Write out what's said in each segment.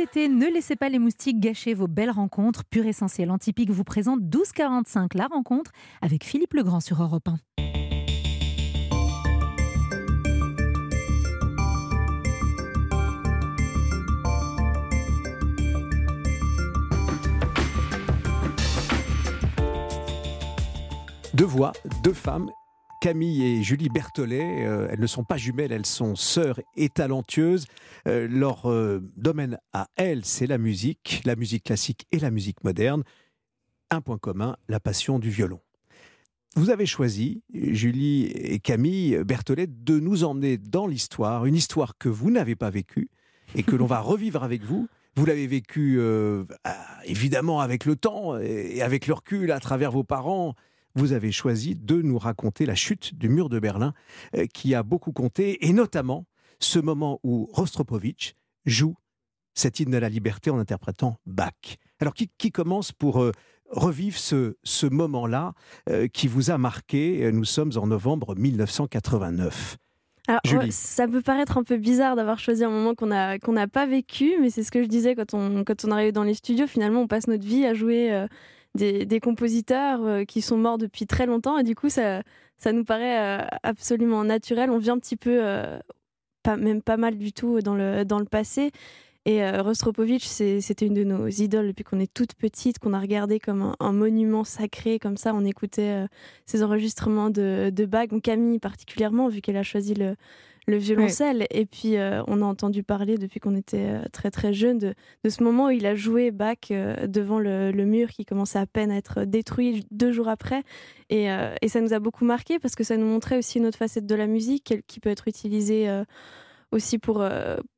Ne laissez pas les moustiques gâcher vos belles rencontres. Pure Essentiel Antipique vous présente 1245 la rencontre avec Philippe Legrand sur Europe 1. Deux voix, deux femmes Camille et Julie Berthollet, euh, elles ne sont pas jumelles, elles sont sœurs et talentueuses. Euh, leur euh, domaine à elles, c'est la musique, la musique classique et la musique moderne. Un point commun, la passion du violon. Vous avez choisi, Julie et Camille Berthollet, de nous emmener dans l'histoire, une histoire que vous n'avez pas vécue et que l'on va revivre avec vous. Vous l'avez vécue évidemment avec le temps et avec le recul à travers vos parents, vous avez choisi de nous raconter la chute du mur de Berlin euh, qui a beaucoup compté, et notamment ce moment où Rostropovitch joue cet hymne à la liberté en interprétant Bach. Alors qui, commence pour euh, revivre ce, ce moment-là euh, qui vous a marqué Nous sommes en novembre 1989. Alors, ça peut paraître un peu bizarre d'avoir choisi un moment qu'on n'a qu'on pas vécu, mais c'est ce que je disais quand on, quand on arrive dans les studios. Finalement, on passe notre vie à jouer des, compositeurs euh, qui sont morts depuis très longtemps et du coup ça, ça nous paraît euh, absolument naturel. On vient un petit peu, euh, pas, même pas mal du tout dans le, dans le passé. Et Rostropovitch, c'était une de nos idoles depuis qu'on est toute petite, qu'on a regardé comme un, monument sacré, comme ça. On écoutait ses enregistrements de, de Bach, Camille particulièrement, vu qu'elle a choisi le, le violoncelle. Et puis, euh, on a entendu parler depuis qu'on était euh, très très jeune de, ce moment où il a joué Bach euh, devant le, mur qui commençait à peine à être détruit deux jours après. Et, et, ça nous a beaucoup marqué parce que ça nous montrait aussi une autre facette de la musique qui peut être utilisée aussi pour,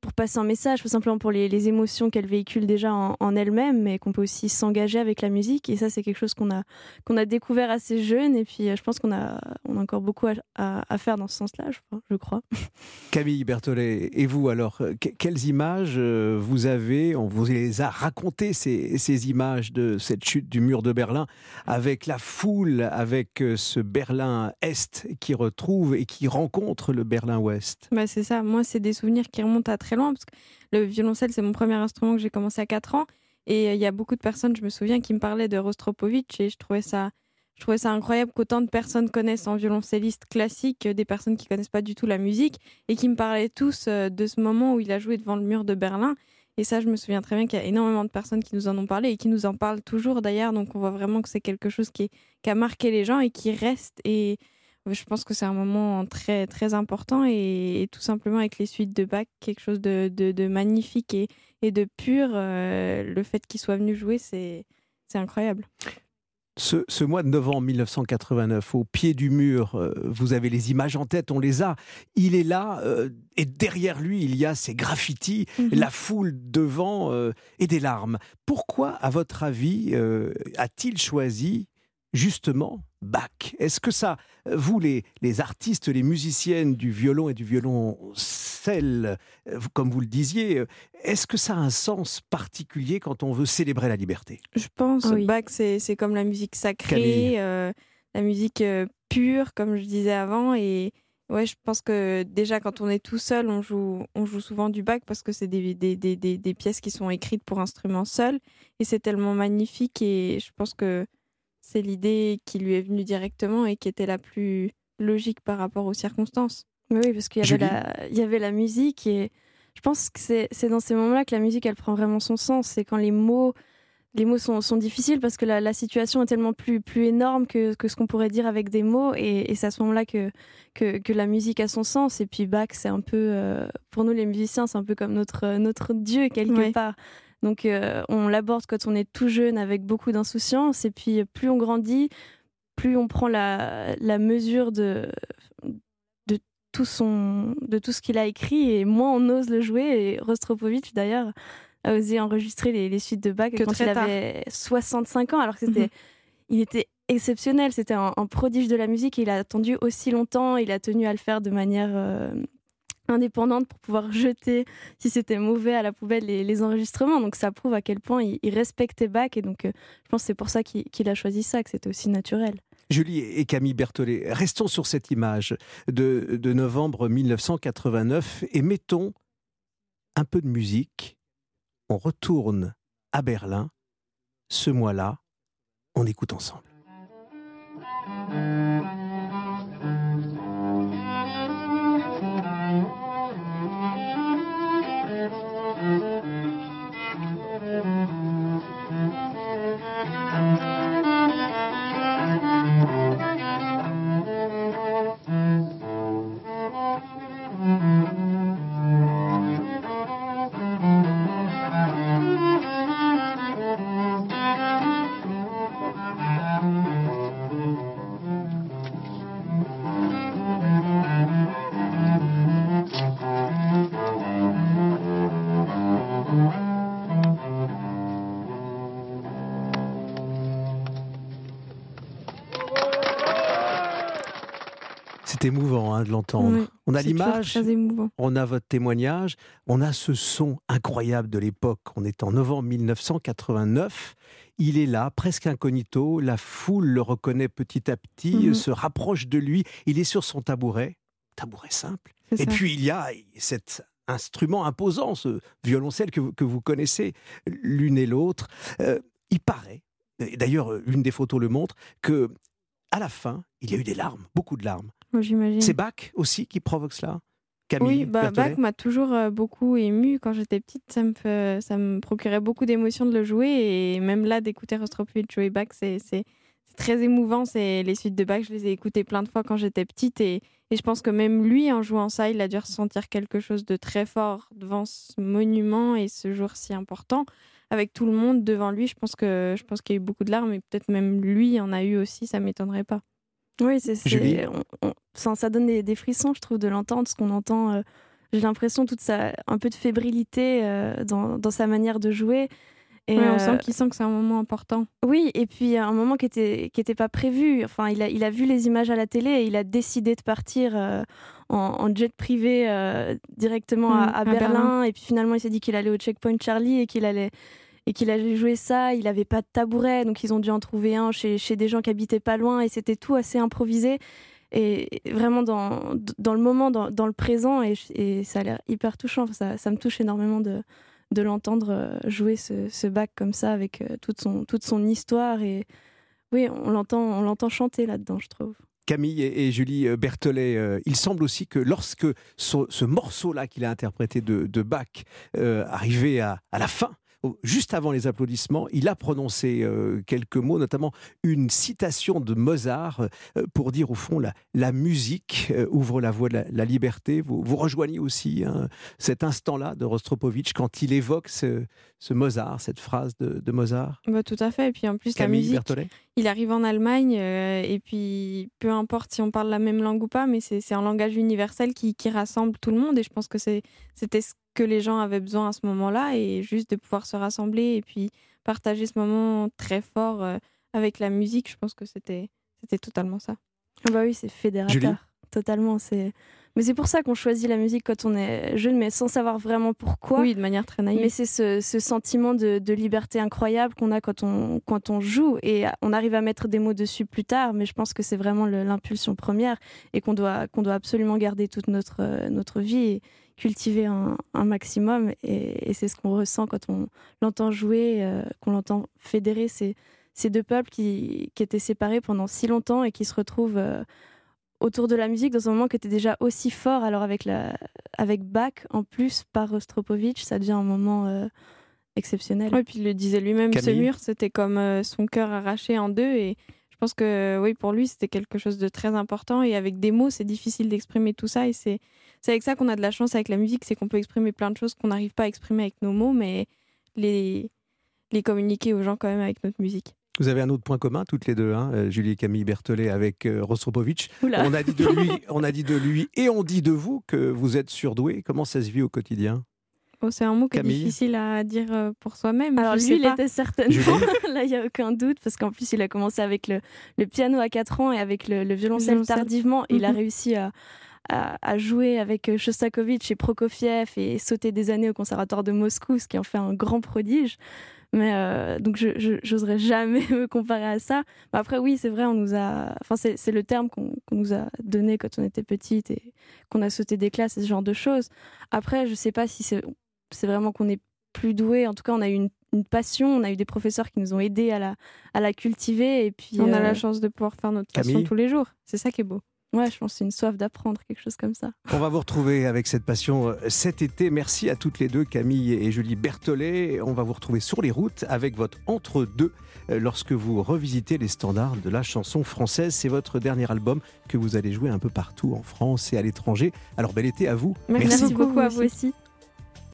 pour passer un message, tout simplement pour les, les émotions qu'elle véhicule déjà en, en elle-même, mais qu'on peut aussi s'engager avec la musique. Et ça, c'est quelque chose qu'on a, qu'on a découvert assez jeune. Et puis, euh, je pense qu'on a, on a encore beaucoup à, à, faire dans ce sens-là, je, crois. Camille Berthollet, et vous alors, euh, quelles images vous avez On vous les a racontées, ces, ces images de cette chute du mur de Berlin, avec la foule, avec ce Berlin-Est qui retrouve et qui rencontre le Berlin-Ouest. Bah, c'est ça. Moi, c'est des souvenirs qui remontent à très loin, parce que le violoncelle, c'est mon premier instrument que j'ai commencé à 4 ans. Et euh, il y a beaucoup de personnes, je me souviens, qui me parlaient de Rostropovitch et je trouvais ça, je trouvais ça incroyable qu'autant de personnes connaissent un violoncelliste classique, des personnes qui connaissent pas du tout la musique et qui me parlaient tous euh, de ce moment où il a joué devant le mur de Berlin. Et ça, je me souviens très bien qu'il y a énormément de personnes qui nous en ont parlé et qui nous en parlent toujours d'ailleurs. Donc on voit vraiment que c'est quelque chose qui, qui a marqué les gens et qui reste. Et je pense que c'est un moment très, très important et, tout simplement avec les suites de Bach, quelque chose de, de, magnifique et, et, de pur. Euh, le fait qu'il soit venu jouer, c'est incroyable. Ce, ce, mois de novembre 1989, au pied du mur, euh, vous avez les images en tête, on les a. Il est là, euh, et derrière lui, il y a ces graffitis, mhm. la foule devant et des larmes. Pourquoi, à votre avis, a-t-il choisi justement Bach Est-ce que ça, vous les, les artistes, les musiciennes du violon et du violoncelle, euh, comme vous le disiez, euh, est-ce que ça a un sens particulier quand on veut célébrer la liberté? Je pense. que Bach, c'est comme la musique sacrée, euh, la musique pure, comme je disais avant. Et ouais, je pense que déjà quand on est tout seul, on joue, on joue souvent du Bach parce que c'est des, des, des, des, pièces qui sont écrites pour instruments seuls. Et c'est tellement magnifique. Et je pense que c'est l'idée qui lui est venue directement et qui était la plus logique par rapport aux circonstances. Oui, parce qu'il y, avait la, il y avait la musique et je pense que c'est, dans ces moments-là que la musique, elle prend vraiment son sens. C'est quand les mots, les mots sont, sont difficiles parce que la, la, situation est tellement plus, plus énorme que, que ce qu'on pourrait dire avec des mots et, et c'est à ce moment-là que, que, que, la musique a son sens. Et puis Bach, c'est un peu, euh, pour nous les musiciens, c'est un peu comme notre, notre Dieu quelque part. Donc euh, on l'aborde quand on est tout jeune avec beaucoup d'insouciance. Et puis plus on grandit, plus on prend la, mesure de, de, tout son, de tout ce qu'il a écrit. Et moins on ose le jouer. Et Rostropovitch d'ailleurs a osé enregistrer les, suites de Bach quand il avait 65 ans. Alors que c'était... Mhm. Il était exceptionnel, c'était un, prodige de la musique. Et il a attendu aussi longtemps, il a tenu à le faire de manière euh, indépendante pour pouvoir jeter, si c'était mauvais, à la poubelle les, enregistrements. Donc ça prouve à quel point il, respectait Bach. Et donc euh, je pense que c'est pour ça qu'il a choisi ça, que c'était aussi naturel. Julie et Camille Berthollet, restons sur cette image de novembre 1989 et mettons un peu de musique on retourne à Berlin. Ce mois-là, on écoute ensemble. C'est émouvant hein, de l'entendre. on a l'image, on a votre témoignage, on a ce son incroyable de l'époque. On est en novembre 1989. Il est là, presque incognito. La foule le reconnaît petit à petit, mhm. se rapproche de lui. Il est sur son tabouret, tabouret simple. Et puis il y a cet instrument imposant, ce violoncelle que, que vous connaissez l'une et l'autre. Euh, il paraît, d'ailleurs l'une des photos le montre, que à la fin, il y a eu des larmes, beaucoup de larmes. C'est Bach aussi qui provoque cela Camille oui, bah, Bach m'a toujours euh, beaucoup ému quand j'étais petite. Ça me, ça me procurait beaucoup d'émotions de le jouer. Et même là, d'écouter Rostropovich jouer Bach, c'est très émouvant. Les suites de Bach, je les ai écoutées plein de fois quand j'étais petite. Et, et, je pense que même lui, en jouant ça, il a dû ressentir quelque chose de très fort devant ce monument et ce jour si important. Avec tout le monde devant lui, je pense qu'il y a eu beaucoup de larmes. Et peut-être même lui en a eu aussi, ça m'étonnerait pas. Oui, c'est, ça donne des, frissons, je trouve, de l'entendre, ce qu'on entend. Euh, j'ai l'impression toute sa, un peu de fébrilité euh, dans, dans, sa manière de jouer. Et on sent euh, qu'il sent que c'est un moment important. Oui, et puis un moment qui était qui était pas prévu. Enfin, il a il a vu les images à la télé et il a décidé de partir en, jet privé directement à, mmh, Berlin. Berlin. Et puis finalement, il s'est dit qu'il allait au checkpoint Charlie et qu'il allait et qu'il allait jouer ça. Il n'avait pas de tabouret, donc ils ont dû en trouver un chez, chez des gens qui habitaient pas loin et c'était tout assez improvisé et vraiment dans, dans le moment, dans, dans le présent et, ça a l'air hyper touchant. Ça, ça, me touche énormément de, de l'entendre euh, jouer ce, ce, bac comme ça avec euh, toute son, toute son histoire et oui, on l'entend, on l'entend chanter là-dedans, je trouve. Camille et, Julie euh, Berthollet, il semble aussi que lorsque ce, morceau-là qu'il a interprété de, de Bach arrivait à, à la fin, juste avant les applaudissements, il a prononcé euh, quelques mots, notamment une citation de Mozart euh, pour dire au fond la, musique euh, ouvre la voie de la, liberté. Vous, vous, rejoignez aussi hein, cet instant-là de Rostropovitch quand il évoque ce, Mozart, cette phrase de, Mozart. Bah, tout à fait. Et puis en plus, la musique, il arrive en Allemagne et puis peu importe si on parle la même langue ou pas, mais c'est un langage universel qui, qui rassemble tout le monde et je pense que c'était ce que les gens avaient besoin à ce moment-là et juste de pouvoir se rassembler et puis partager ce moment très fort euh, avec la musique, je pense que c'était totalement ça. Ah bah oui, c'est fédérateur. Totalement, c'est mais c'est pour ça qu'on choisit la musique quand on est jeune, mais sans savoir vraiment pourquoi. Oui, de manière très naïve. Mais c'est ce, ce, sentiment de, de liberté incroyable qu'on a quand on, quand on joue. Et on arrive à mettre des mots dessus plus tard, mais je pense que c'est vraiment l'impulsion première et qu'on doit, qu'on doit absolument garder toute notre, euh, notre vie. Et, cultiver un, maximum. Et, c'est ce qu'on ressent quand on l'entend jouer, euh, qu'on l'entend fédérer ces, ces deux peuples qui, qui, étaient séparés pendant si longtemps et qui se retrouvent euh, autour de la musique dans un moment qui était déjà aussi fort. Alors avec, la, avec Bach, en plus, par Rostropovitch, ça devient un moment euh, exceptionnel. Oui, puis il le disait lui-même, ce mur, c'était comme son cœur arraché en deux. Et je pense que oui, pour lui, c'était quelque chose de très important. Et avec des mots, c'est difficile d'exprimer tout ça. Et c'est c'est avec ça qu'on a de la chance avec la musique, c'est qu'on peut exprimer plein de choses qu'on n'arrive pas à exprimer avec nos mots, mais les, les communiquer aux gens quand même avec notre musique. Vous avez un autre point commun, toutes les deux, hein, euh, Julie et Camille Berthollet avec euh, Rostropovitch. On a, dit de lui, on a dit de lui et on dit de vous que vous êtes surdoué. Comment ça se vit au quotidien? Oh, C'est un mot qui est difficile à dire euh, pour soi-même. Alors lui, il était certainement, là il n'y a aucun doute, parce qu'en plus il a commencé avec le, le, piano à 4 ans et avec le, violoncelle, tardivement. Il a mhm. réussi à à, jouer avec euh, Shostakovich et Prokofiev et sauter des années au conservatoire de Moscou, ce qui en fait un grand prodige. Mais euh, donc, je n'oserais jamais me comparer à ça. Mais après, oui, c'est vrai, on nous a. Enfin, c'est le terme qu'on nous a donné quand on était petite et qu'on a sauté des classes et ce genre de choses. Après, je sais pas si c'est vraiment qu'on est plus doués. En tout cas, on a eu une, passion, on a eu des professeurs qui nous ont aidés à la, à la cultiver. Et puis, on a la chance de pouvoir faire notre passion tous les jours. C'est ça qui est beau. Ouais, je pense que c'est une soif d'apprendre, quelque chose comme ça. On va vous retrouver avec cette passion cet été. Merci à toutes les deux, Camille et Julie Berthollet. On va vous retrouver sur les routes avec votre entre-deux lorsque vous revisitez les standards de la chanson française. C'est votre dernier album que vous allez jouer un peu partout en France et à l'étranger. Alors bel été à vous. Merci, beaucoup à vous aussi.